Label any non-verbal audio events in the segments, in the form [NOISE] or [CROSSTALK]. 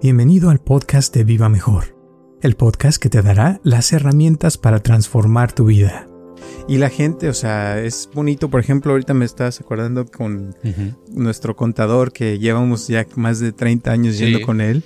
Bienvenido al podcast de Viva Mejor, el podcast que te dará las herramientas para transformar tu vida. Y la gente, o sea, es bonito, por ejemplo, ahorita me estás acordando con nuestro contador que llevamos ya más de 30 años yendo con él.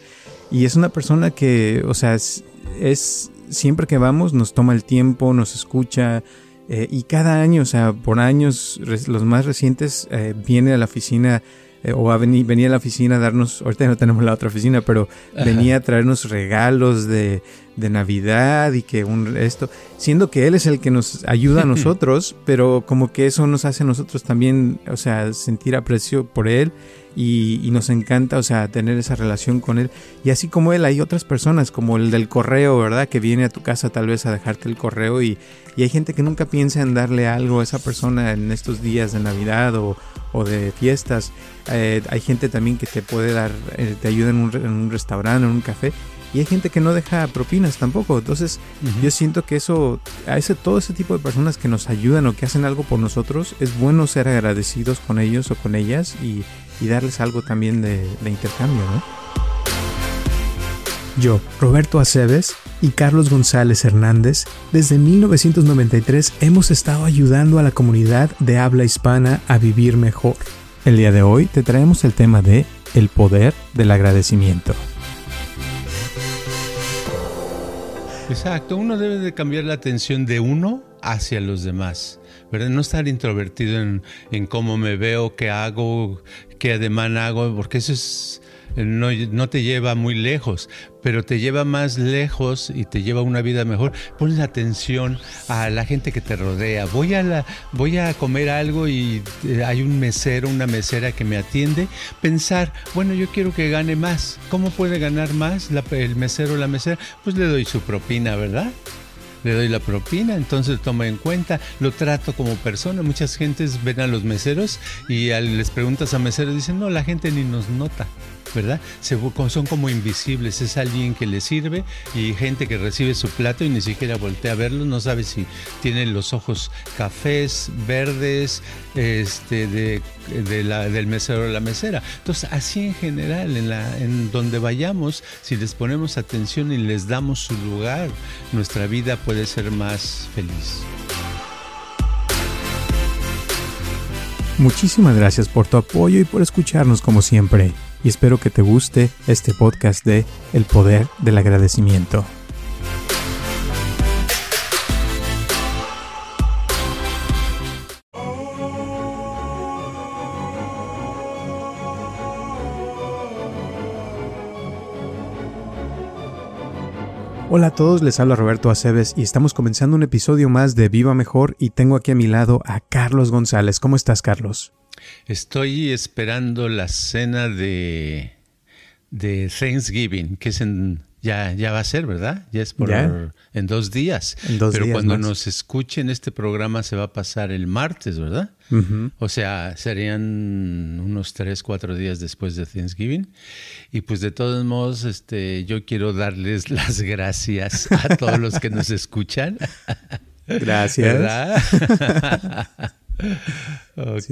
Y es una persona que, o sea, es, siempre que vamos nos toma el tiempo, nos escucha. Eh, y cada año, o sea, por años, los más recientes, eh, viene a la oficina eh, o a venir, venía a la oficina a darnos, ahorita no tenemos la otra oficina, pero venía a traernos regalos de, de Navidad y que un esto, siendo que él es el que nos ayuda a [LAUGHS] nosotros, pero como que eso nos hace a nosotros también, o sea, sentir aprecio por él y, nos encanta, o sea, tener esa relación con él. Y así como él, hay otras personas, como el del correo, ¿verdad? Que viene a tu casa tal vez a dejarte el correo y, y hay gente que nunca piensa en darle algo a esa persona en estos días de Navidad o, o de fiestas. Eh, hay gente también que te puede dar, eh, te ayuda en un, en un restaurante, en un café y hay gente que no deja propinas tampoco. Entonces, yo siento que eso, a ese, todo ese tipo de personas que nos ayudan o que hacen algo por nosotros, es bueno ser agradecidos con ellos o con ellas y, y darles algo también de, de intercambio, ¿no? Yo, Roberto Aceves y Carlos González Hernández, desde 1993 hemos estado ayudando a la comunidad de habla hispana a vivir mejor. El día de hoy te traemos el tema de el poder del agradecimiento. Exacto, uno debe de cambiar la atención de uno hacia los demás, ¿verdad? No estar introvertido en, en cómo me veo, qué hago, qué ademán hago, porque eso es no, te lleva muy lejos, pero te lleva más lejos y te lleva una vida mejor. Pones atención a la gente que te rodea. Voy a, la, voy a comer algo y eh, hay un mesero, una mesera que me atiende. Pensar, bueno, yo quiero que gane más. ¿Cómo puede ganar más el mesero o la mesera? Pues le doy su propina, ¿verdad? le doy la propina, entonces toma en cuenta, lo trato como persona. Muchas gentes ven a los meseros y les preguntas a meseros, dicen, no, la gente ni nos nota. ¿Verdad? son como invisibles, es alguien que le sirve y gente que recibe su plato y ni siquiera voltea a verlo, no sabe si tiene los ojos cafés, verdes, este, de, del mesero o la mesera. Entonces, así en general, en, la, en donde vayamos, si les ponemos atención y les damos su lugar, nuestra vida puede ser más feliz. Muchísimas gracias por tu apoyo y por escucharnos como siempre y espero que te guste este podcast de El Poder del Agradecimiento. Hola a todos, les habla Roberto Aceves y estamos comenzando un episodio más de Viva Mejor y tengo aquí a mi lado a Carlos González. ¿Cómo estás, Carlos? Estoy esperando la cena de, de Thanksgiving, que es en, ya, ya va a ser, ¿verdad? Ya es por en dos días. Pero cuando nos escuchen este programa se va a pasar el martes, ¿verdad? O sea, serían unos tres, cuatro días después de Thanksgiving. Y pues de todos modos, este, yo quiero darles [LAUGHS] las gracias a todos los que nos escuchan. Gracias. [LAUGHS] ¿Verdad? [LAUGHS] ok.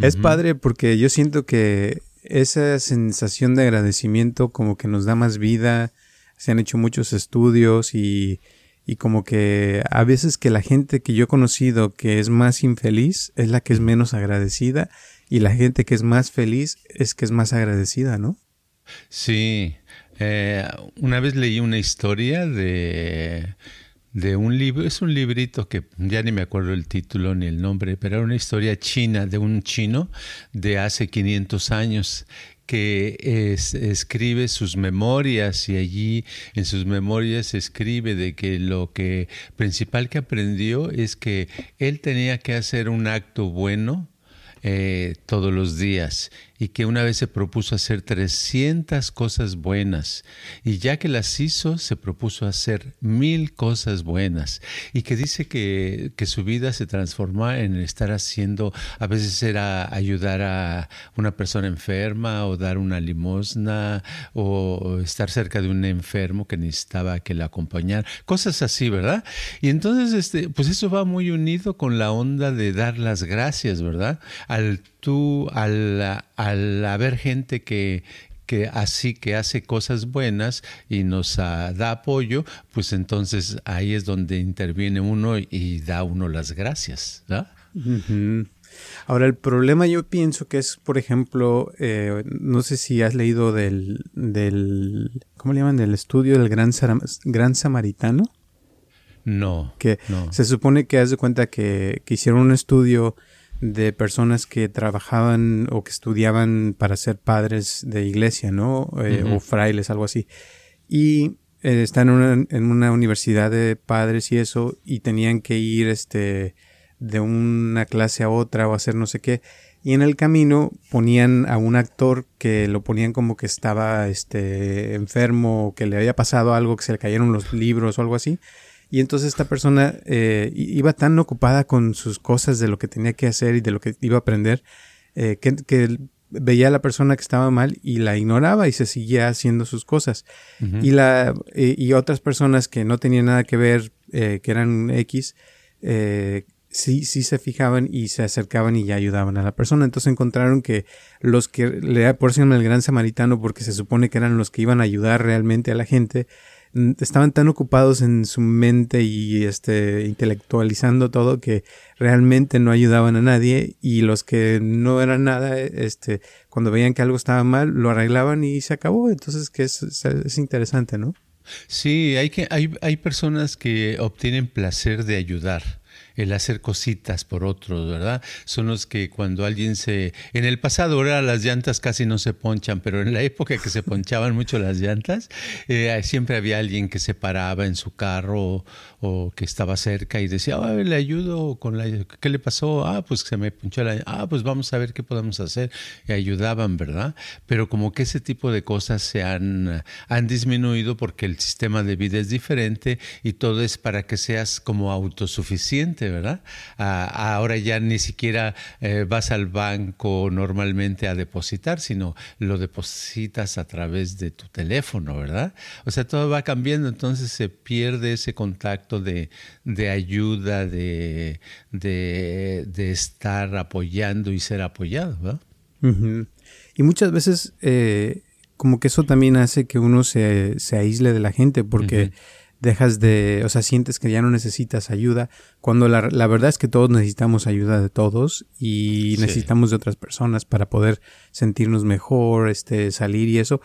Es padre porque yo siento que esa sensación de agradecimiento como que nos da más vida, se han hecho muchos estudios y, y como que a veces que la gente que yo he conocido que es más infeliz es la que es menos agradecida y la gente que es más feliz es que es más agradecida, ¿no? Sí. Eh, una vez leí una historia de de un libro, es un librito que ya ni me acuerdo el título ni el nombre, pero era una historia china de un chino de hace 500 años que escribe sus memorias y allí en sus memorias escribe de que lo que principal que aprendió es que él tenía que hacer un acto bueno eh, todos los días y que una vez se propuso hacer 300 cosas buenas y ya que las hizo se propuso hacer mil cosas buenas y que dice que, que su vida se transforma en estar haciendo, a veces era ayudar a una persona enferma o dar una limosna o estar cerca de un enfermo que necesitaba que le acompañara, cosas así, ¿verdad? Y entonces, este, pues eso va muy unido con la onda de dar las gracias, ¿verdad? Al tú, al, al haber gente que, que así que hace cosas buenas y nos ah, da apoyo, pues entonces ahí es donde interviene uno y da uno las gracias. Ahora, el problema yo pienso que es, por ejemplo, eh, no sé si has leído del, del ¿cómo le llaman? Del estudio del Gran, Gran Samaritano. No. Que se supone que haz de cuenta que, que, hicieron un estudio de personas que trabajaban o que estudiaban para ser padres de iglesia, ¿no? Eh, o frailes, algo así. Y eh, están en una, en una universidad de padres y eso, y tenían que ir, este, de una clase a otra o hacer no sé qué. Y en el camino ponían a un actor que lo ponían como que estaba este, enfermo o que le había pasado algo, que se le cayeron los libros o algo así. Y entonces esta persona eh, iba tan ocupada con sus cosas de lo que tenía que hacer y de lo que iba a aprender, eh, que, veía a la persona que estaba mal y la ignoraba y se seguía haciendo sus cosas. y, la, eh, y otras personas que no tenían nada que ver, que eran X, sí, sí se fijaban y se acercaban y ya ayudaban a la persona. Entonces encontraron que los que le por el gran samaritano, porque se supone que eran los que iban a ayudar realmente a la gente, estaban tan ocupados en su mente y este intelectualizando todo que realmente no ayudaban a nadie y los que no eran nada este cuando veían que algo estaba mal lo arreglaban y se acabó. Entonces que es, es interesante no sí hay que hay, hay personas que obtienen placer de ayudar el hacer cositas por otros, ¿verdad? Son los que cuando alguien se... En el pasado ahora las llantas casi no se ponchan, pero en la época que se ponchaban mucho las llantas, eh, siempre había alguien que se paraba en su carro que estaba cerca y decía, ah, le ayudo con la... ¿Qué le pasó? Ah, pues se me ponchó la... Ah, pues vamos a ver qué podemos hacer. Y ayudaban, ¿verdad? Pero como que ese tipo de cosas se han, han disminuido porque el sistema de vida es diferente y todo es para que seas como autosuficiente ¿verdad? ahora ya ni siquiera eh, vas al banco normalmente a depositar, sino lo depositas a través de tu teléfono, ¿verdad? O sea, todo va cambiando, entonces se pierde ese contacto de, ayuda, de, de, estar apoyando y ser apoyado, ¿verdad? Y muchas veces... Eh, como que eso también hace que uno se, se aísle de la gente porque dejas de, o sea, sientes que ya no necesitas ayuda, cuando la, la verdad es que todos necesitamos ayuda de todos y necesitamos de otras personas para poder sentirnos mejor, este, salir y eso.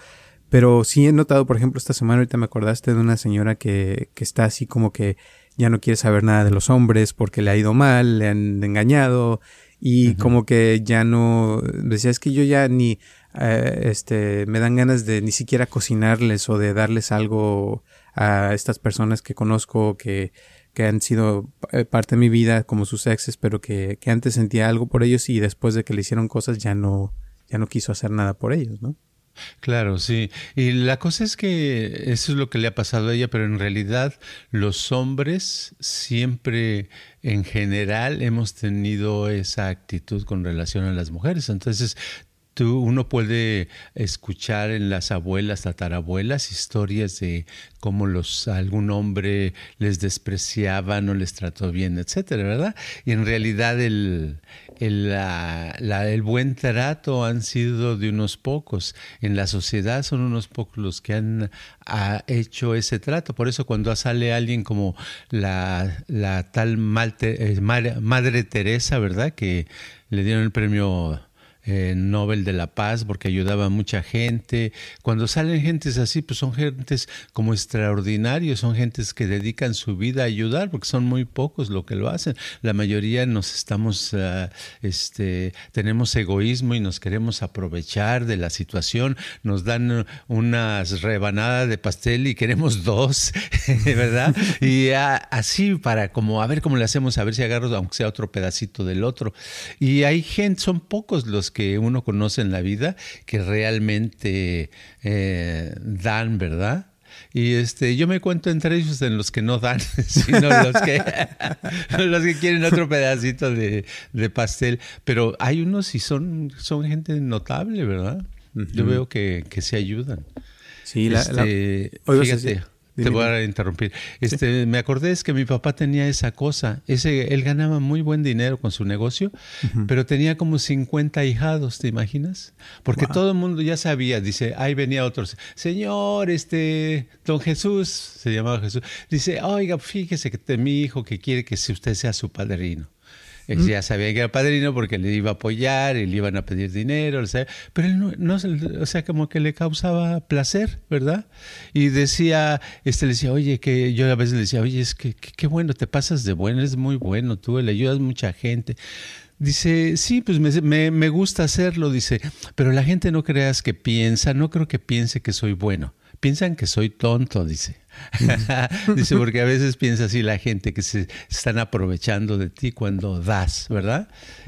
Pero sí he notado, por ejemplo, esta semana ahorita me acordaste de una señora que, que está así como que ya no quiere saber nada de los hombres porque le ha ido mal, le han engañado y como que ya no decía es que yo ya ni eh, este me dan ganas de ni siquiera cocinarles o de darles algo a estas personas que conozco que, que han sido eh, parte de mi vida como sus exes, pero que, que, antes sentía algo por ellos y después de que le hicieron cosas ya no, ya no quiso hacer nada por ellos, ¿no? Claro, sí. Y la cosa es que eso es lo que le ha pasado a ella, pero en realidad los hombres siempre, en general, hemos tenido esa actitud con relación a las mujeres. Entonces, uno puede escuchar en las abuelas, tatarabuelas, historias de cómo los, algún hombre les despreciaba, no les trató bien, etcétera, ¿verdad? Y en realidad el, el, el buen trato han sido de unos pocos. En la sociedad son unos pocos los que han hecho ese trato. Por eso cuando sale alguien como la, la tal eh, Madre Teresa, ¿verdad? Que le dieron el premio eh, Nobel de la Paz porque ayudaba a mucha gente. Cuando salen gentes así, pues son gentes como extraordinarios, son gentes que dedican su vida a ayudar porque son muy pocos lo que lo hacen. La mayoría nos estamos, ah, este, tenemos egoísmo y nos queremos aprovechar de la situación. Nos dan unas rebanadas de pastel y queremos [LAUGHS] dos, [LAUGHS] ¿verdad? Y ah, así para como a ver cómo le hacemos, a ver si agarro aunque sea otro pedacito del otro. Y hay gente, son pocos los que uno conoce en la vida que realmente eh, dan, ¿verdad? Y este, yo me cuento entre ellos en los que no dan, [LAUGHS] sino los que, [LAUGHS] los que quieren otro pedacito de, pastel. Pero hay unos y son, son gente notable, ¿verdad? Yo veo que, se ayudan. Sí, la, este, fíjate. Te voy a interrumpir. Este, Me acordé es que mi papá tenía esa cosa. Ese, él ganaba muy buen dinero con su negocio, pero tenía como 50 hijados, ¿te imaginas? Porque todo el mundo ya sabía, dice, ahí venía otro, señor, este, don Jesús, se llamaba Jesús, dice, oiga, fíjese que mi hijo que quiere que usted sea su padrino. Ya sabía que era padrino porque le iba a apoyar y le iban a pedir dinero, pero él no, o sea, como que le causaba placer, ¿verdad? Y decía, este le decía, oye, que yo a veces le decía, oye, es que qué bueno, te pasas de bueno, eres muy bueno, tú le ayudas a mucha gente. Dice, sí, pues me, me, gusta hacerlo, dice, pero la gente no creas que piensa, no creo que piense que soy bueno, piensan que soy tonto, dice. [LAUGHS] Dice, porque a veces piensa así la gente que se están aprovechando de ti cuando das, ¿verdad?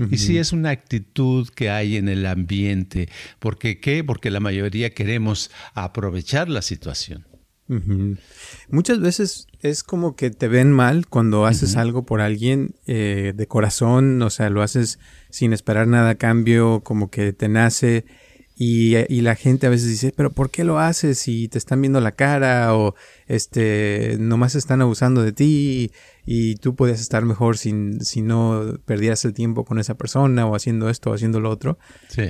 Y sí es una actitud que hay en el ambiente. ¿Por qué? Porque la mayoría queremos aprovechar la situación. Muchas veces es como que te ven mal cuando haces algo por alguien eh, de corazón, o sea, lo haces sin esperar nada a cambio, como que te nace y, la gente a veces dice, pero ¿por qué lo haces si te están viendo la cara o este nomás están abusando de ti y, tú podías estar mejor sin, si no perdieras el tiempo con esa persona o haciendo esto o haciendo lo otro?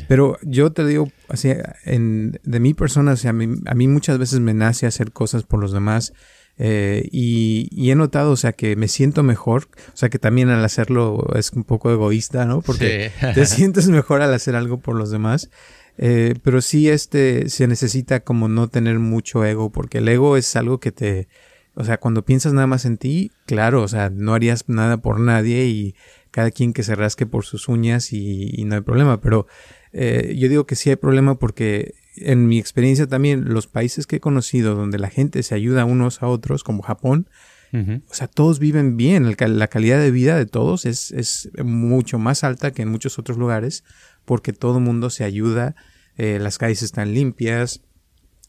Pero yo te digo, así, en, de mi persona, o sea, a mí, muchas veces me nace hacer cosas por los demás. Eh, y, he notado, o sea, que me siento mejor, o sea, que también al hacerlo es un poco egoísta, ¿no? Porque te [LAUGHS] sientes mejor al hacer algo por los demás. Eh, pero sí este se necesita como no tener mucho ego, porque el ego es algo que te, o sea, cuando piensas nada más en ti, claro, o sea, no harías nada por nadie y cada quien que se rasque por sus uñas y, no hay problema, pero eh, yo digo que sí hay problema porque en mi experiencia también los países que he conocido donde la gente se ayuda unos a otros, como Japón, o sea, todos viven bien, la calidad de vida de todos es, es mucho más alta que en muchos otros lugares porque todo el mundo se ayuda, eh, las calles están limpias,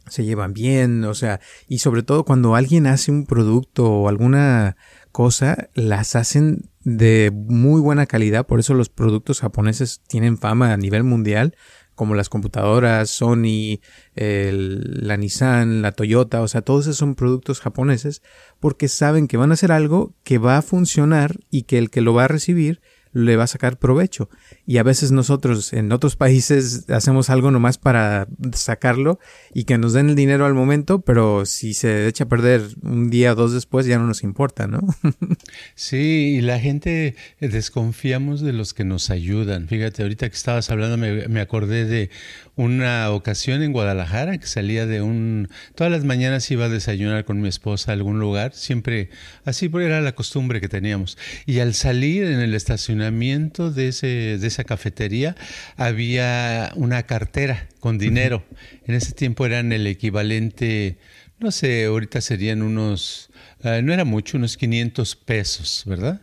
se llevan bien, o sea, y sobre todo cuando alguien hace un producto o alguna cosa, las hacen de muy buena calidad, por eso los productos japoneses tienen fama a nivel mundial, como las computadoras, Sony, la Nissan, la Toyota, o sea, todos esos son productos japoneses porque saben que van a hacer algo que va a funcionar y que el que lo va a recibir le va a sacar provecho. Y a veces nosotros en otros países hacemos algo nomás para sacarlo y que nos den el dinero al momento, pero si se echa a perder un día o dos después ya no nos importa, ¿no? [LAUGHS] sí, y la gente desconfiamos de los que nos ayudan. Fíjate, ahorita que estabas hablando me, me acordé de una ocasión en Guadalajara que salía de un... Todas las mañanas iba a desayunar con mi esposa a algún lugar, siempre así era la costumbre que teníamos. Y al salir en el estacionamiento de, ese, de esa cafetería había una cartera con dinero. En ese tiempo eran el equivalente, no sé, ahorita serían unos, eh, no era mucho, unos 500 pesos, ¿verdad?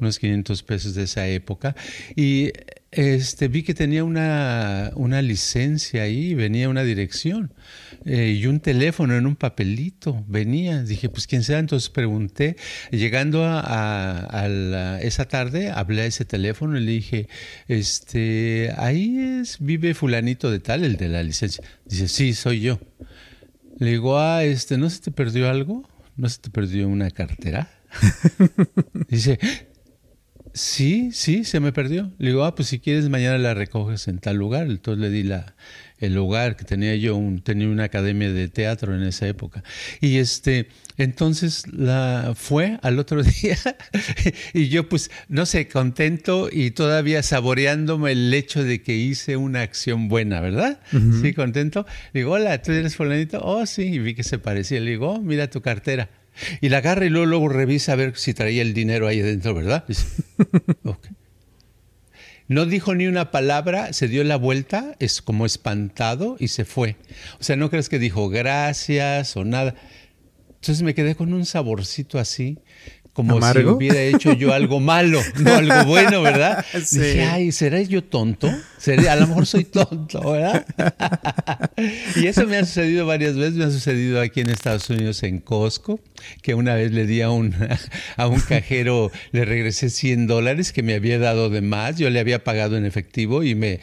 Unos 500 pesos de esa época. Y este, vi que tenía una, una licencia ahí, venía una dirección eh, y un teléfono en un papelito, venía. Dije, pues quién sea, entonces pregunté. Llegando a, esa tarde, hablé a ese teléfono y le dije, este, ahí es, vive fulanito de tal, el de la licencia. Dice, sí, soy yo. Le digo, ah, este, ¿no se te perdió algo? ¿No se te perdió una cartera? [LAUGHS] Dice, Sí, sí, se me perdió. Le digo, ah, pues si quieres mañana la recoges en tal lugar. Entonces le di la, el lugar que tenía yo, un, tenía una academia de teatro en esa época. Y este, entonces la fue al otro [LAUGHS] día y yo pues, no sé, contento y todavía saboreándome el hecho de que hice una acción buena, ¿verdad? Sí, contento. Le digo, hola, ¿tú eres fulanito? Oh, sí, y vi que se parecía. Le digo, oh, mira tu cartera. Y la agarra y luego, luego revisa a ver si traía el dinero ahí adentro, ¿verdad? [LAUGHS] No dijo ni una palabra, se dio la vuelta, es como espantado y se fue. O sea, no crees que dijo gracias o nada. Entonces me quedé con un saborcito así, como si hubiera hecho yo algo malo, no algo bueno, ¿verdad? [LAUGHS] Dije, ay, ¿será yo tonto? A lo mejor soy tonto, ¿verdad? [LAUGHS] y eso me ha sucedido varias veces, me ha sucedido aquí en Estados Unidos en Costco, que una vez le di a un, [LAUGHS] a un cajero, le regresé 100 dólares que me había dado de más, yo le había pagado en efectivo y me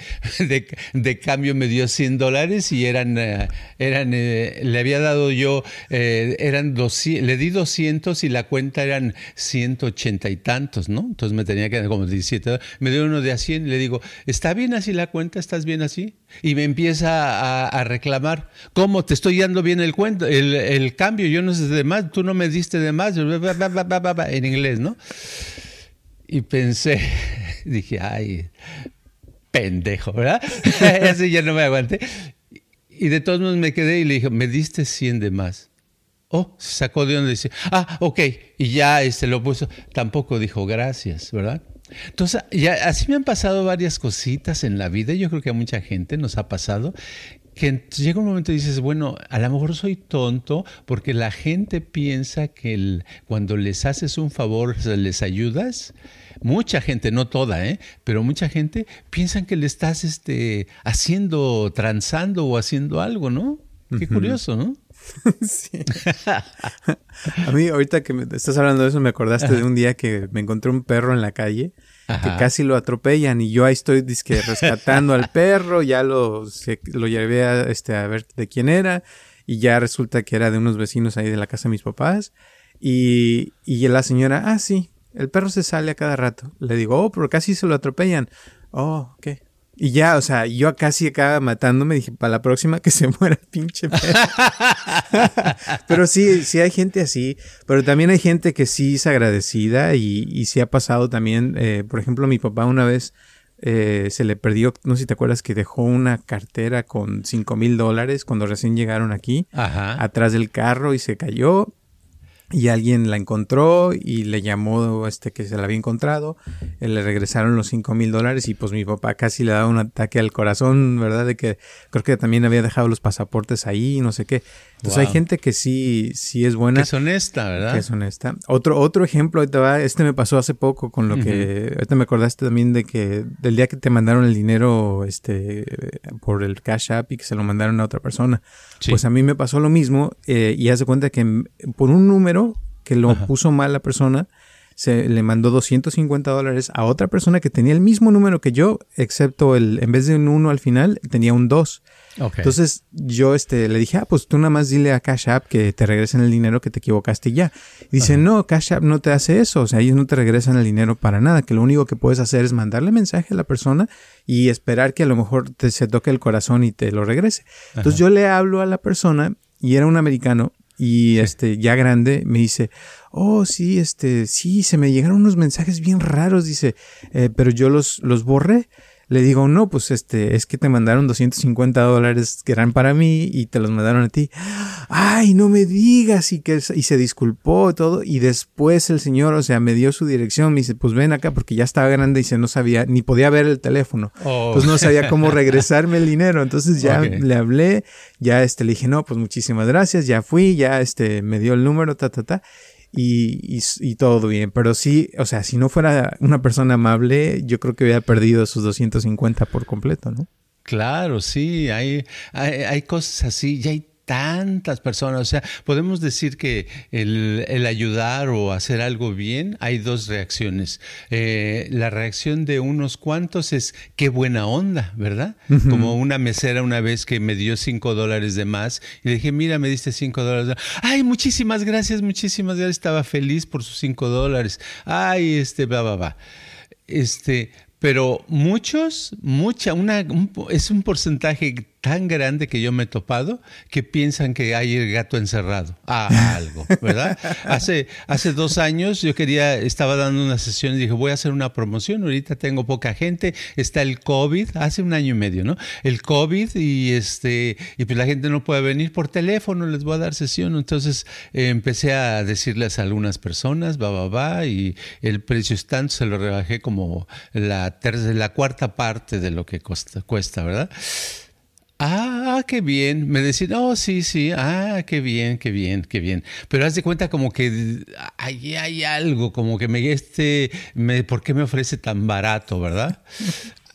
de, cambio me dio 100 dólares y eran, eh, eran eh, le había dado yo, eh, eran 200, le di 200 y la cuenta eran 180 y tantos, ¿no? Entonces me tenía que dar como 17, me dio uno de a 100 y le digo, ¿está bien así la cuenta? ¿Estás bien así? Y me empieza a, reclamar, ¿cómo te estoy dando bien el, cuento, el, cambio? Yo no sé de más, tú no me diste de más, en inglés, ¿no? Y pensé, [LAUGHS] dije, ay, pendejo, ¿verdad? [LAUGHS] Así ya no me aguanté. Y de todos modos me quedé y le dije, me diste 100 de más. Oh, se sacó de donde dice, ah, ok, y ya este, lo puso. Tampoco dijo gracias, ¿verdad? Entonces, ya así me han pasado varias cositas en la vida. Yo creo que a mucha gente nos ha pasado que llega un momento y dices, bueno, a lo mejor soy tonto porque la gente piensa que cuando les haces un favor, les ayudas, mucha gente, no toda, ¿eh? pero mucha gente piensan que le estás este, haciendo, transando o haciendo algo, ¿no? Qué curioso, ¿no? [LAUGHS] sí. a mí, ahorita que me estás hablando de eso, me acordaste de un día que me encontré un perro en la calle que casi lo atropellan y yo ahí estoy disque rescatando al perro, ya lo, lo llevé a, este, a ver de quién era y ya resulta que era de unos vecinos ahí de la casa de mis papás y, y la señora, ah, sí, el perro se sale a cada rato. Le digo, oh, pero casi se lo atropellan. Oh, ok. Y ya, o sea, yo casi acaba matándome. Dije, para la próxima que se [LAUGHS] muera pinche perro. [LAUGHS] pero sí, sí hay gente así. Pero también hay gente que sí es agradecida y, y sí ha pasado también. Eh, por ejemplo, mi papá una vez eh, se le perdió, no sé si te acuerdas, que dejó una cartera con cinco mil dólares cuando recién llegaron aquí. Atrás del carro y se cayó y alguien la encontró y le llamó este que se la había encontrado, eh, le regresaron los cinco mil dólares y pues mi papá casi le daba un ataque al corazón, ¿verdad? De que creo que también había dejado los pasaportes ahí, no sé qué. Entonces hay gente que sí, sí es buena. Que es honesta, ¿verdad? Que es honesta. Otro, otro ejemplo, va, este me pasó hace poco con lo que, ahorita me acordaste también de que del día que te mandaron el dinero, este, por el Cash App y que se lo mandaron a otra persona. Pues a mí me pasó lo mismo eh, y haz de cuenta que por un número que lo puso mal la persona, se le mandó 250 dólares a otra persona que tenía el mismo número que yo, excepto el, en vez de un 1 al final, tenía un 2. Entonces yo este, le dije, ah, pues tú nada más dile a Cash App que te regresen el dinero que te equivocaste ya. dice, no, Cash App no te hace eso, o sea, ellos no te regresan el dinero para nada, que lo único que puedes hacer es mandarle mensaje a la persona y esperar que a lo mejor te, se toque el corazón y te lo regrese. Entonces yo le hablo a la persona y era un americano y este ya grande me dice, oh sí, este sí, se me llegaron unos mensajes bien raros, dice, eh, pero yo los, los borré. Le digo, no, pues este, es que te mandaron 250 dólares que eran para mí y te los mandaron a ti. Ay, no me digas y que y se disculpó todo y después el señor, o sea, me dio su dirección, me dice, pues ven acá porque ya estaba grande y se no sabía, ni podía ver el teléfono. Oh. Pues no sabía cómo [LAUGHS] regresarme el dinero. Entonces ya le hablé, ya este, le dije, no, pues muchísimas gracias, ya fui, ya este, me dio el número, ta, ta, ta y, y, todo bien. Pero sí, o sea, si no fuera una persona amable, yo creo que hubiera perdido sus 250 por completo, ¿no? Claro, sí, hay, hay, hay cosas así, ya hay tantas personas. O sea, podemos decir que el, ayudar o hacer algo bien, hay dos reacciones. Eh, la reacción de unos cuantos es qué buena onda, ¿verdad? Como una mesera una vez que me dio cinco dólares de más y le dije, mira, me diste cinco dólares. Ay, muchísimas gracias, muchísimas gracias. Estaba feliz por sus cinco dólares. Ay, este, va, va, va. Este, pero muchos, mucha, una, es un porcentaje tan grande que yo me he topado que piensan que hay el gato encerrado a [LAUGHS] algo, ¿verdad? hace, hace dos años yo quería, estaba dando una sesión y dije, voy a hacer una promoción, ahorita tengo poca gente, está el COVID, hace un año y medio, ¿no? El COVID y este, y pues la gente no puede venir por teléfono, les voy a dar sesión, entonces eh, empecé a decirles a algunas personas, va, va, va, y el precio es tanto, se lo rebajé como la, la cuarta parte de lo que cuesta, ¿verdad? Ah, qué bien. Me decían, oh, sí, sí, ah, qué bien, qué bien, qué bien. Pero haz de cuenta como que ahí hay algo, como que me, este, me, ¿por qué me ofrece tan barato, verdad?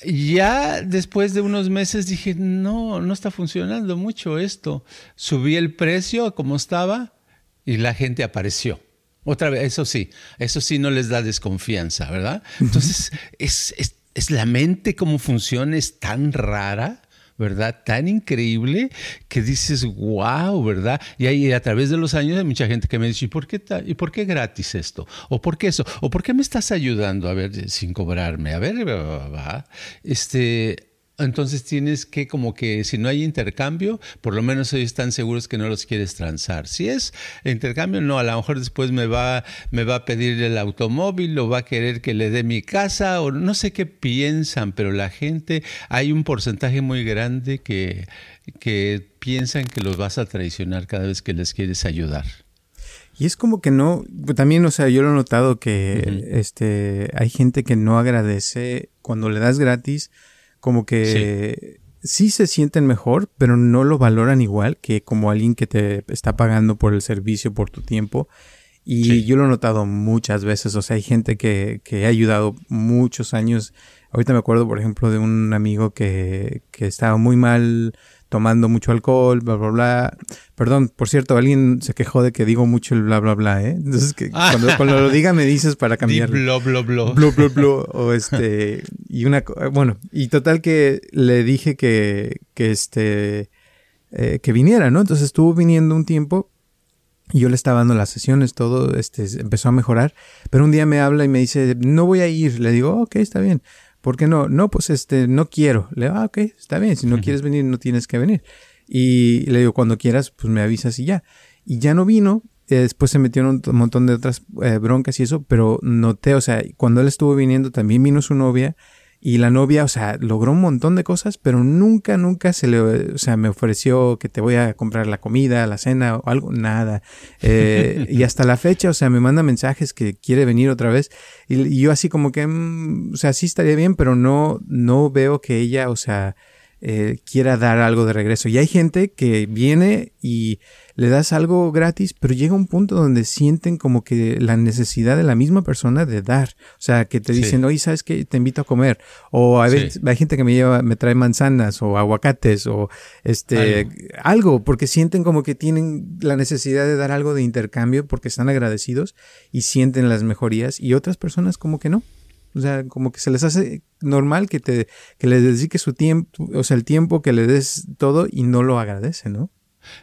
Ya después de unos meses dije, no, no está funcionando mucho esto. Subí el precio como estaba y la gente apareció. Otra vez, eso sí, eso sí no les da desconfianza, ¿verdad? Entonces, es, es, es la mente cómo funciona, es tan rara ¿verdad? Tan increíble que dices, wow, ¿verdad? Y ahí a través de los años hay mucha gente que me dice, ¿y por qué, ¿y por qué gratis esto? ¿O por qué eso? ¿O por qué me estás ayudando? A ver, sin cobrarme. A ver, va. Este, entonces tienes que como que si no hay intercambio, por lo menos ellos están seguros que no los quieres transar. Si es intercambio, no, a lo mejor después me va, me va a pedir el automóvil o va a querer que le dé mi casa o no sé qué piensan, pero la gente, hay un porcentaje muy grande que, que piensan que los vas a traicionar cada vez que les quieres ayudar. Y es como que no, también, o sea, yo lo he notado que este, hay gente que no agradece cuando le das gratis como que sí. se sienten mejor, pero no lo valoran igual que como alguien que te está pagando por el servicio, por tu tiempo. Y yo lo he notado muchas veces, o sea, hay gente que, que ha ayudado muchos años. Ahorita me acuerdo, por ejemplo, de un amigo que, que estaba muy mal tomando mucho alcohol, bla, bla, bla. Perdón, por cierto, alguien se quejó de que digo mucho el bla, bla, bla, ¿eh? Entonces, que cuando, lo diga me dices para [LAUGHS] cambiar. Bla, bla, bla. Bla, bla, bla. O este, y una, bueno, y total que le dije que, que este, eh, que viniera, ¿no? Entonces estuvo viniendo un tiempo y yo le estaba dando las sesiones, todo, este, empezó a mejorar, pero un día me habla y me dice, no voy a ir. Le digo, ok, está bien. ¿Por qué no? No, pues este, no quiero. Le digo, ah, ok, está bien. Si no quieres venir, no tienes que venir. Y le digo, cuando quieras, pues me avisas y ya. Y ya no vino. Eh, después se metió en un montón de otras eh, broncas y eso, pero noté, o sea, cuando él estuvo viniendo también vino su novia y la novia, o sea, logró un montón de cosas, pero nunca, nunca se le, o sea, me ofreció que te voy a comprar la comida, la cena o algo, nada. Eh, [LAUGHS] y hasta la fecha, o sea, me manda mensajes que quiere venir otra vez. Y, yo así como que, mm, o sea, sí estaría bien, pero no, no veo que ella, o sea, eh, quiera dar algo de regreso. Y hay gente que viene y le das algo gratis, pero llega un punto donde sienten como que la necesidad de la misma persona de dar. O sea, que te dicen, oye, ¿sabes qué? Te invito a comer. O a ver, hay gente que me lleva, me trae manzanas o aguacates o este, algo. porque sienten como que tienen la necesidad de dar algo de intercambio porque están agradecidos y sienten las mejorías y otras personas como que no. O sea, como que se les hace normal que te, que les dediques su tiempo, o sea, el tiempo que le des todo y no lo agradece, ¿no?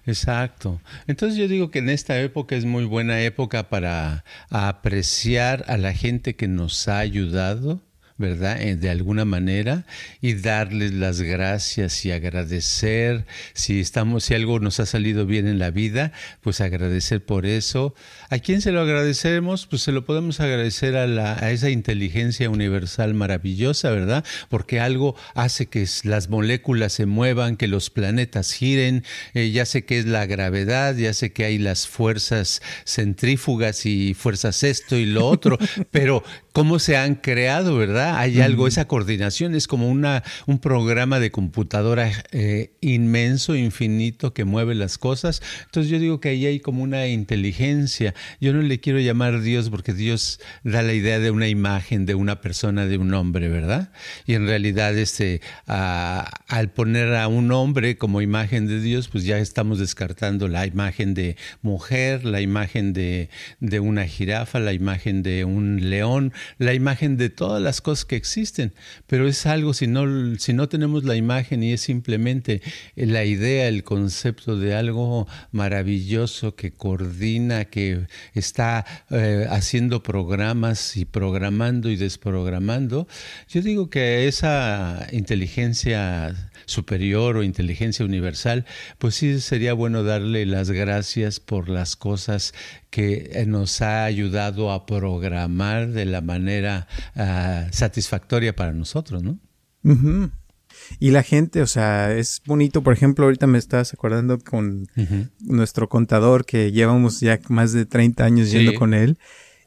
Exacto. Entonces yo digo que en esta época es muy buena época para apreciar a la gente que nos ha ayudado ¿verdad? Eh, de alguna manera y darles las gracias y agradecer si estamos si algo nos ha salido bien en la vida, pues agradecer por eso. ¿A quién se lo agradecemos? Pues se lo podemos agradecer a, la, a esa inteligencia universal maravillosa, ¿verdad? Porque algo hace que las moléculas se muevan, que los planetas giren. Eh, ya sé que es la gravedad, ya sé que hay las fuerzas centrífugas y fuerzas esto y lo otro, [LAUGHS] pero cómo se han creado, ¿verdad? Hay algo, esa coordinación es como una, un programa de computadora eh, inmenso, infinito, que mueve las cosas. Entonces yo digo que ahí hay como una inteligencia. Yo no le quiero llamar Dios porque Dios da la idea de una imagen, de una persona, de un hombre, ¿verdad? Y en realidad este, al poner a un hombre como imagen de Dios, pues ya estamos descartando la imagen de mujer, la imagen de, de una jirafa, la imagen de un león, la imagen de todas las cosas que existen, pero es algo, si no, si no tenemos la imagen y es simplemente la idea, el concepto de algo maravilloso que coordina, que está eh, haciendo programas y programando y desprogramando, yo digo que esa inteligencia superior o inteligencia universal, pues sí sería bueno darle las gracias por las cosas que eh, nos ha ayudado a programar de la manera ah, satisfactoria para nosotros, ¿no? Y la gente, o sea, es bonito, por ejemplo, ahorita me estás acordando con nuestro contador que llevamos ya más de 30 años yendo con él.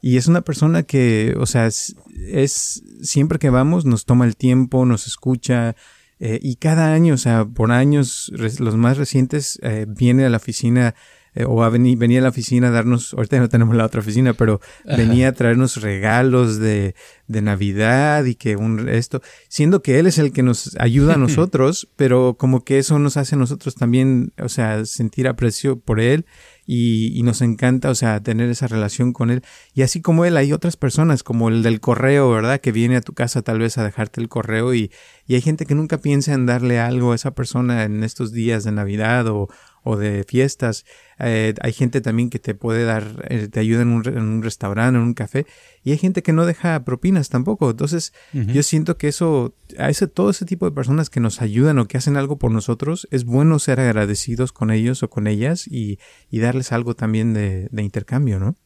Y es una persona que, o sea, es, siempre que vamos nos toma el tiempo, nos escucha, Eh, y cada año, o sea, por años, los más recientes, eh, viene a la oficina eh, o a venir, venía a la oficina a darnos, ahorita no tenemos la otra oficina, pero venía a traernos regalos de, de Navidad y que un esto, siendo que él es el que nos ayuda a [LAUGHS] nosotros, pero como que eso nos hace a nosotros también, o sea, sentir aprecio por él y, y, nos encanta, o sea, tener esa relación con él. Y así como él, hay otras personas, como el del correo, ¿verdad? Que viene a tu casa tal vez a dejarte el correo y, y hay gente que nunca piensa en darle algo a esa persona en estos días de Navidad o, o de fiestas. Eh, hay gente también que te puede dar, eh, te ayuda en un, en un, restaurante, en un café, y hay gente que no deja propinas tampoco. Entonces, yo siento que eso, a ese, todo ese tipo de personas que nos ayudan o que hacen algo por nosotros, es bueno ser agradecidos con ellos o con ellas y, y darles algo también de, de intercambio, ¿no?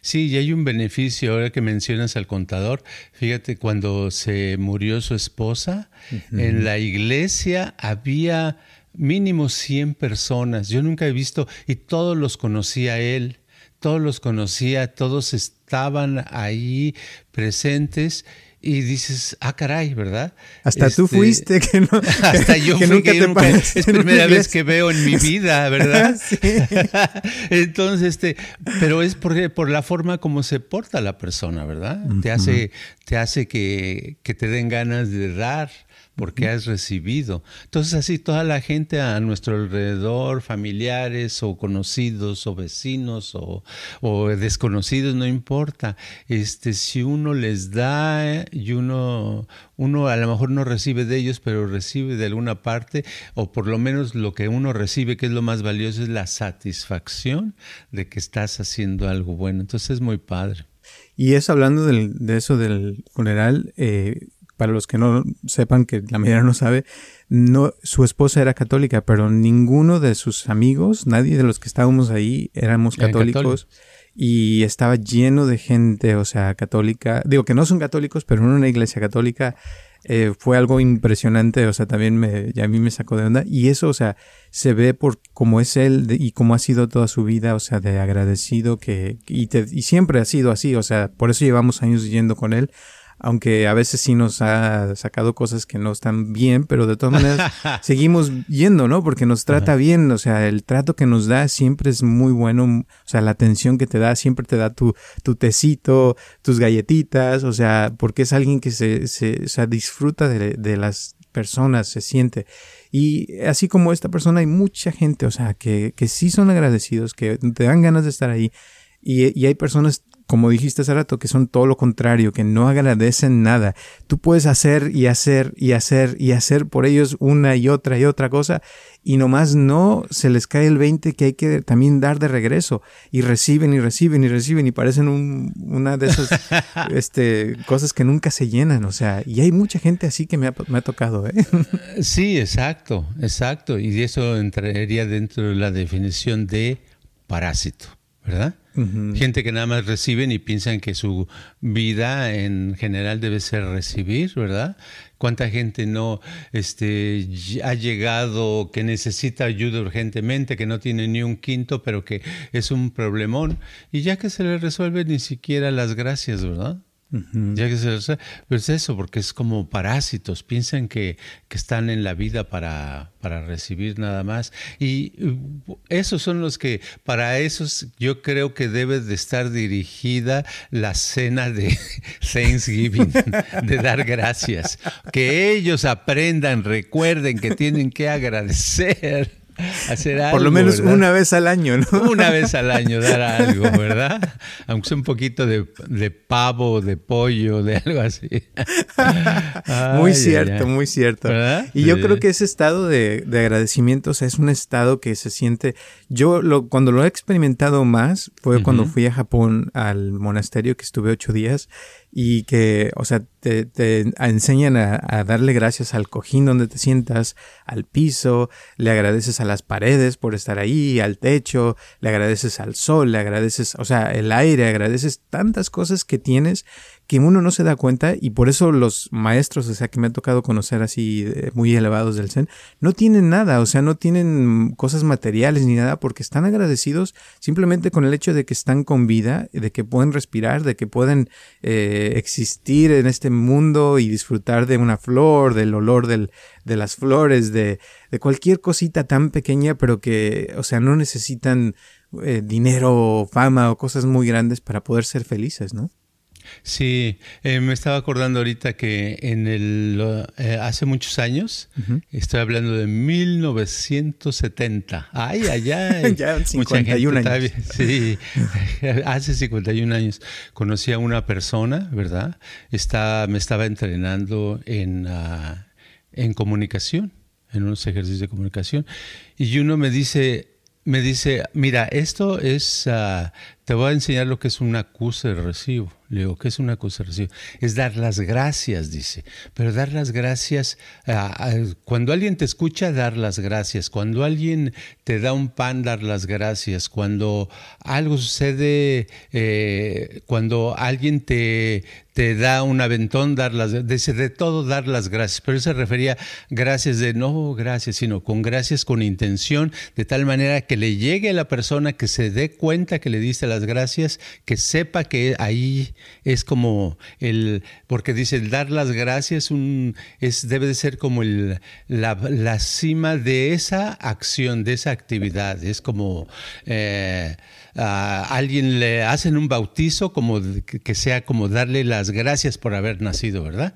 Sí, y hay un beneficio ahora que mencionas al contador. Fíjate, cuando se murió su esposa, en la iglesia había mínimo 100 personas. Yo nunca he visto, y todos los conocía él, todos los conocía, todos estaban ahí presentes. Y dices, ah, caray, ¿verdad? Hasta tú este, fuiste, que no. [LAUGHS] Hasta yo fui, que nunca, es primera vez que veo en mi vida, ¿verdad? [LAUGHS] [LAUGHS] Entonces, este, pero es por, por la forma como se porta la persona, ¿verdad? Te hace, te hace que, que te den ganas de dar porque has recibido. Entonces así toda la gente a nuestro alrededor, familiares o conocidos o vecinos o, desconocidos, no importa. Este, si uno les da y uno, uno a lo mejor no recibe de ellos, pero recibe de alguna parte, o por lo menos lo que uno recibe, que es lo más valioso, es la satisfacción de que estás haciendo algo bueno. Entonces es muy padre. Y es hablando de eso del funeral, eh, para los que no sepan, que la mayoría no sabe, no, su esposa era católica, pero ninguno de sus amigos, nadie de los que estábamos ahí, éramos católicos. Y estaba lleno de gente, o sea, católica. Digo que no son católicos, pero en una iglesia católica eh, fue algo impresionante, o sea, también me, a mí me sacó de onda. Y eso, o sea, se ve por cómo es él y cómo ha sido toda su vida, o sea, de agradecido que, y, y siempre ha sido así, o sea, por eso llevamos años yendo con él aunque a veces sí nos ha sacado cosas que no están bien, pero de todas maneras [LAUGHS] seguimos yendo, ¿no? Porque nos trata bien, o sea, el trato que nos da siempre es muy bueno, o sea, la atención que te da, siempre te da tu, tu tecito, tus galletitas, o sea, porque es alguien que se, se o sea, disfruta de, de las personas, se siente. Y así como esta persona hay mucha gente, o sea, que, que sí son agradecidos, que te dan ganas de estar ahí. Y, y hay personas como dijiste hace rato, que son todo lo contrario, que no agradecen nada. Tú puedes hacer y hacer y hacer y hacer por ellos una y otra y otra cosa y nomás no se les cae el 20 que hay que también dar de regreso y reciben y reciben y reciben y parecen una de esas [LAUGHS] este, cosas que nunca se llenan, o sea, y hay mucha gente así que me ha, me ha tocado. ¿eh? Sí, exacto, exacto, y eso entraría dentro de la definición de parásito, ¿verdad? Gente que nada más reciben y piensan que su vida en general debe ser recibir, ¿verdad? ¿Cuánta gente no este, ha llegado, que necesita ayuda urgentemente, que no tiene ni un quinto, pero que es un problemón? Y ya que se le resuelve ni siquiera las gracias, ¿verdad? Ya que se pues eso, porque es como parásitos, piensan que, que están en la vida para, para, recibir nada más. Y uh, esos son los que, para esos yo creo que debe de estar dirigida la cena de [LAUGHS] Thanksgiving, [LAUGHS] de dar gracias. Que ellos aprendan, recuerden que tienen que agradecer hacer algo. Por lo menos una vez al año, ¿no? Una vez al año dar algo, ¿verdad? Aunque sea un poquito de, de pavo, de pollo, de algo así. [LAUGHS] muy cierto, muy cierto. Y yo creo que ese estado de, de agradecimiento o sea, es un estado que se siente. Yo lo, cuando lo he experimentado más fue cuando fui a Japón al monasterio que estuve ocho días y que, o sea, te, te enseñan a, a, darle gracias al cojín donde te sientas, al piso, le agradeces a las paredes por estar ahí, al techo, le agradeces al sol, le agradeces, o sea, el aire, agradeces tantas cosas que tienes que uno no se da cuenta y por eso los maestros, o sea, que me ha tocado conocer así eh, muy elevados del Zen, no tienen nada, o sea, no tienen cosas materiales ni nada porque están agradecidos simplemente con el hecho de que están con vida, de que pueden respirar, de que pueden eh, existir en este mundo y disfrutar de una flor, del olor del, de las flores, de, de cualquier cosita tan pequeña, pero que, o sea, no necesitan eh, dinero, fama o cosas muy grandes para poder ser felices, ¿no? Sí, eh, me estaba acordando ahorita que en el eh, hace muchos años, estoy hablando de 1970. Ay, ay, ay. [LAUGHS] ya 51 años. sí, [LAUGHS] hace 51 años conocí a una persona, ¿verdad? Está, me estaba entrenando en, ah, en comunicación, en unos ejercicios de comunicación, y uno me dice, me dice, mira, esto es, ah, te voy a enseñar lo que es un acuse de recibo. Le digo, ¿qué es un acuse de recibo? Es dar las gracias, dice. Pero dar las gracias, ah, cuando alguien te escucha, dar las gracias. Cuando alguien te da un pan, dar las gracias. Cuando algo sucede, eh, cuando alguien te, te da un aventón, dar las, dice de todo dar las gracias, pero se refería gracias de no gracias, sino con gracias con intención, de tal manera que le llegue a la persona que se dé cuenta que le diste las gracias, que sepa que ahí es como el, porque dice el dar las gracias es, debe de ser como el, la, la cima de esa acción, de esa actividad, es como... Eh, a alguien le hacen un bautizo, como que sea como darle las gracias por haber nacido, ¿verdad?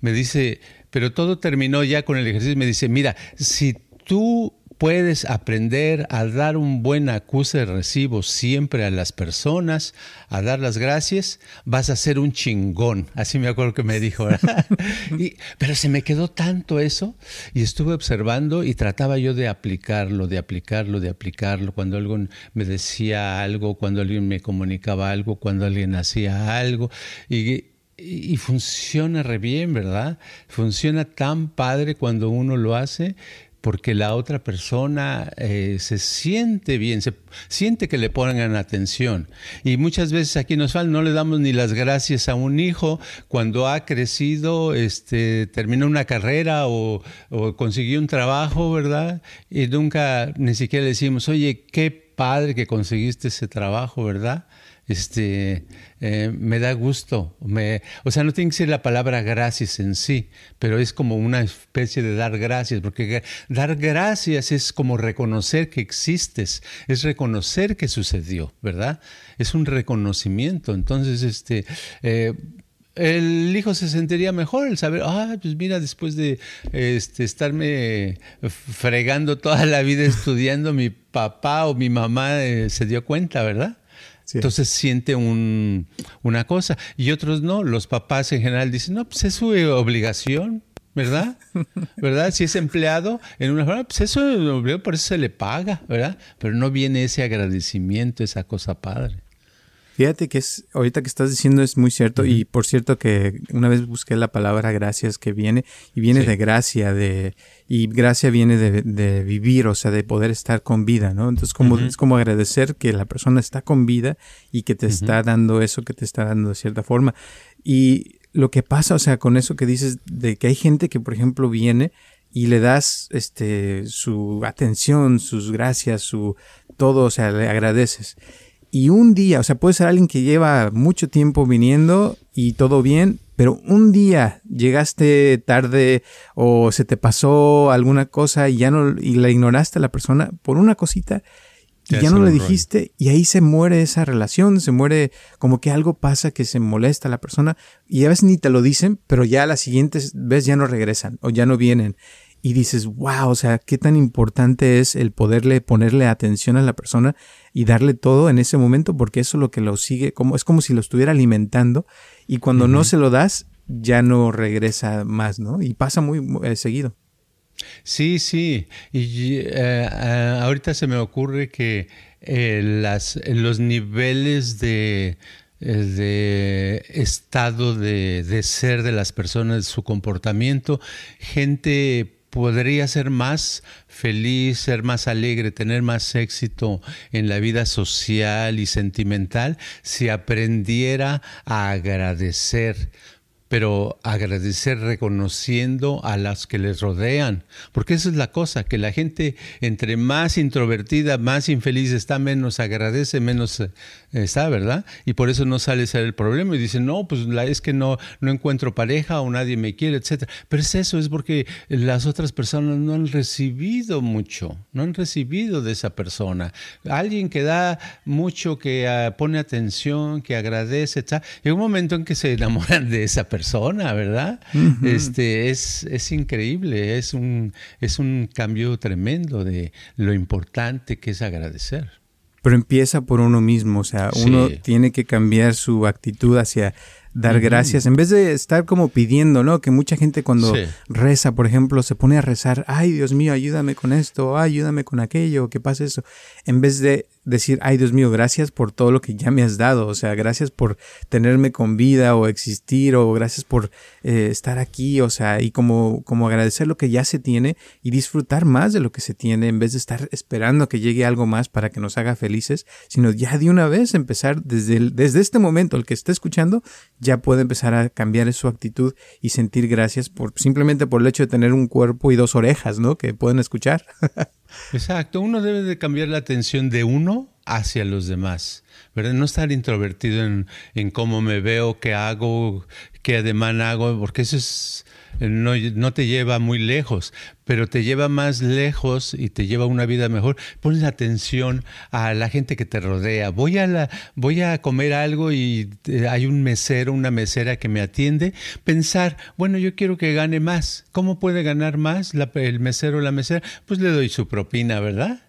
Me dice, pero todo terminó ya con el ejercicio. Me dice, mira, si tú puedes aprender a dar un buen acuse de recibo siempre a las personas, a dar las gracias, vas a ser un chingón. Así me acuerdo que me dijo. [LAUGHS] pero se me quedó tanto eso y estuve observando y trataba yo de aplicarlo, de aplicarlo, de aplicarlo. Cuando alguien me decía algo, cuando alguien me comunicaba algo, cuando alguien hacía algo. Y, y funciona re bien, ¿verdad? Funciona tan padre cuando uno lo hace porque la otra persona eh, se siente bien, se siente que le pongan atención. Y muchas veces aquí nos falta, no le damos ni las gracias a un hijo cuando ha crecido, este, terminó una carrera o, o consiguió un trabajo, ¿verdad? Y nunca ni siquiera le decimos, oye, qué padre que conseguiste ese trabajo, ¿verdad? este, eh, me da gusto. Me, o sea, no tiene que ser la palabra gracias en sí, pero es como una especie de dar gracias, porque dar gracias es como reconocer que existes, es reconocer que sucedió, ¿verdad? Es un reconocimiento. Entonces, este... Eh, el hijo se sentiría mejor el saber, ah, pues mira, después de este, estarme fregando toda la vida estudiando, mi papá o mi mamá eh, se dio cuenta, ¿verdad? Entonces siente un, una cosa. Y otros no. Los papás en general dicen, no, pues es su obligación. ¿verdad? [LAUGHS] ¿Verdad? Si es empleado en una forma, pues eso por eso se le paga, ¿verdad? Pero no viene ese agradecimiento, esa cosa padre. Fíjate que es, ahorita que estás diciendo es muy cierto, y por cierto que una vez busqué la palabra gracias que viene, y viene de gracia, de, y gracia viene de, de, vivir, o sea, de poder estar con vida, ¿no? Entonces como, es como agradecer que la persona está con vida y que te está dando eso que te está dando de cierta forma. Y lo que pasa, o sea, con eso que dices, de que hay gente que, por ejemplo, viene y le das este su atención, sus gracias, su todo, o sea, le agradeces y un día, o sea, puede ser alguien que lleva mucho tiempo viniendo y todo bien, pero un día llegaste tarde o se te pasó alguna cosa y ya no y la ignoraste a la persona por una cosita y ya, no le dijiste y ahí se muere esa relación, se muere como que algo pasa que se molesta a la persona y a veces ni te lo dicen, pero ya a la siguiente vez ya no regresan o ya no vienen y dices, wow, o sea, qué tan importante es el poderle ponerle atención a la persona y darle todo en ese momento, porque eso es lo que lo sigue, como, es como si lo estuviera alimentando y cuando no se lo das, ya no regresa más, ¿no? Y pasa muy, eh, seguido. Sí, sí. Y eh, eh, ahorita se me ocurre que las, los niveles de de estado de, de, ser de las personas, su comportamiento, gente podría ser más feliz, ser más alegre, tener más éxito en la vida social y sentimental si aprendiera a agradecer. Pero agradecer reconociendo a las que les rodean, porque esa es la cosa, que la gente entre más introvertida, más infeliz está, menos agradece, menos eh, está, ¿verdad? Y por eso no sale ser el problema y dicen, no, pues la, es que no, no encuentro pareja o nadie me quiere, etc. Pero es eso, es porque las otras personas no han recibido mucho, no han recibido de esa persona. Alguien que da mucho, que ah, pone atención, que agradece, etc. Hay un momento en que se enamoran de esa persona persona, ¿verdad? Este es, es increíble, es un, es un cambio tremendo de lo importante que es agradecer. Pero empieza por uno mismo, o sea, uno tiene que cambiar su actitud hacia dar gracias, en vez de estar como pidiendo, ¿no? Que mucha gente cuando reza, por ejemplo, se pone a rezar, ay Dios mío, ayúdame con esto, ayúdame con aquello, que pasa eso, en vez de decir, ay Dios mío, gracias por todo lo que ya me has dado, o sea, gracias por tenerme con vida o existir, o gracias por eh, estar aquí, o sea, y como, como agradecer lo que ya se tiene y disfrutar más de lo que se tiene, en vez de estar esperando que llegue algo más para que nos haga felices, sino ya de una vez empezar desde, desde este momento, el que esté escuchando, ya puede empezar a cambiar su actitud y sentir gracias por simplemente por el hecho de tener un cuerpo y dos orejas, ¿no? Que pueden escuchar. [LAUGHS] Exacto, uno debe de cambiar la atención de uno hacia los demás, ¿verdad? No estar introvertido en, en cómo me veo, qué hago, qué ademán hago, porque eso es no, te lleva muy lejos, pero te lleva más lejos y te lleva una vida mejor. Pones atención a la gente que te rodea. Voy a, la, voy a comer algo y eh, hay un mesero, una mesera que me atiende. Pensar, bueno, yo quiero que gane más. ¿Cómo puede ganar más el mesero o la mesera? Pues le doy su propina, ¿verdad?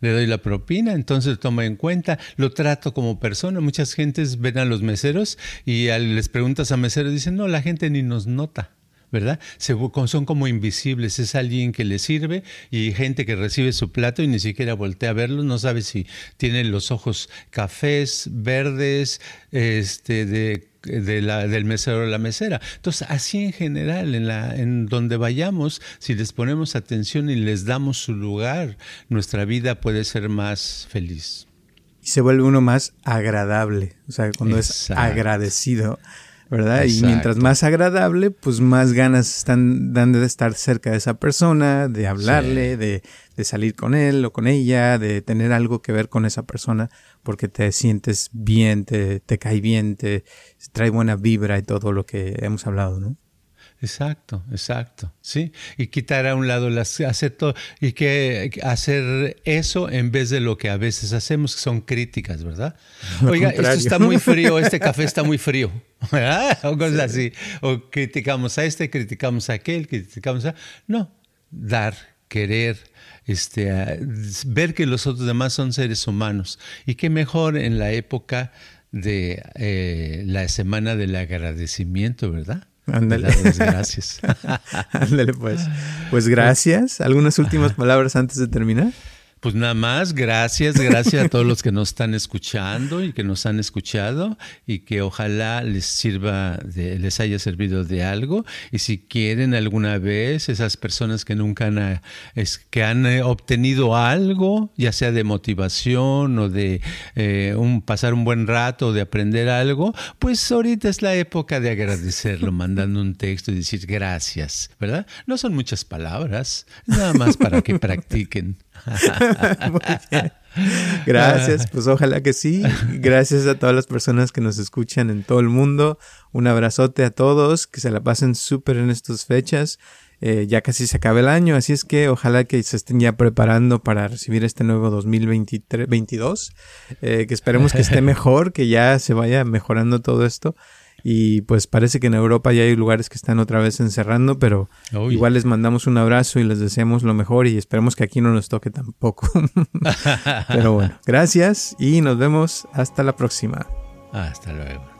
le doy la propina, entonces tomo en cuenta, lo trato como persona. Muchas gentes ven a los meseros y les preguntas a meseros, dicen, no, la gente ni nos nota. ¿Verdad? son como invisibles, es alguien que le sirve y gente que recibe su plato y ni siquiera voltea a verlo, no sabe si tiene los ojos cafés, verdes, este, de del mesero o la mesera. Entonces, así en general, en, la, en donde vayamos, si les ponemos atención y les damos su lugar, nuestra vida puede ser más feliz. Y se vuelve uno más agradable, o sea, cuando es agradecido. ¿Verdad? Y mientras más agradable, pues más ganas están dando de estar cerca de esa persona, de hablarle, de, de, salir con él o con ella, de tener algo que ver con esa persona, porque te sientes bien, te, te cae bien, te trae buena vibra y todo lo que hemos hablado, ¿no? Exacto, exacto, sí. Y quitar a un lado las hacer todo y que hacer eso en vez de lo que a veces hacemos que son críticas, ¿verdad? Oiga, esto está muy frío, este [LAUGHS] café está muy frío, ¿verdad? O cosas así. O criticamos a este, criticamos a aquel, criticamos a no, dar, querer, este, ver que los otros demás son seres humanos y qué mejor en la época de eh, la semana del agradecimiento, ¿verdad? Ándale. Gracias. [LAUGHS] Ándale, pues. Pues gracias. ¿Algunas últimas palabras antes de terminar? Pues nada más, gracias, gracias a todos los que nos están escuchando y que nos han escuchado y que ojalá les sirva, de, les haya servido de algo. Y si quieren alguna vez, esas personas que nunca han, es, que han eh, obtenido algo, ya sea de motivación o de eh, un, pasar un buen rato o de aprender algo, pues ahorita es la época de agradecerlo, mandando un texto y decir gracias, ¿verdad? No son muchas palabras, nada más para que [LAUGHS] practiquen. [LAUGHS] Gracias, pues ojalá que sí. Gracias a todas las personas que nos escuchan en todo el mundo. Un abrazote a todos, que se la pasen súper en estas fechas. Eh, ya casi se acaba el año, así es que ojalá que se estén ya preparando para recibir este nuevo 2022, eh, que esperemos que esté [LAUGHS] mejor, que ya se vaya mejorando todo esto y pues parece que en Europa ya hay lugares que están otra vez encerrando, pero igual les mandamos un abrazo y les deseamos lo mejor y esperemos que aquí no nos toque tampoco. [LAUGHS] pero bueno, gracias y nos vemos hasta la próxima. Hasta luego.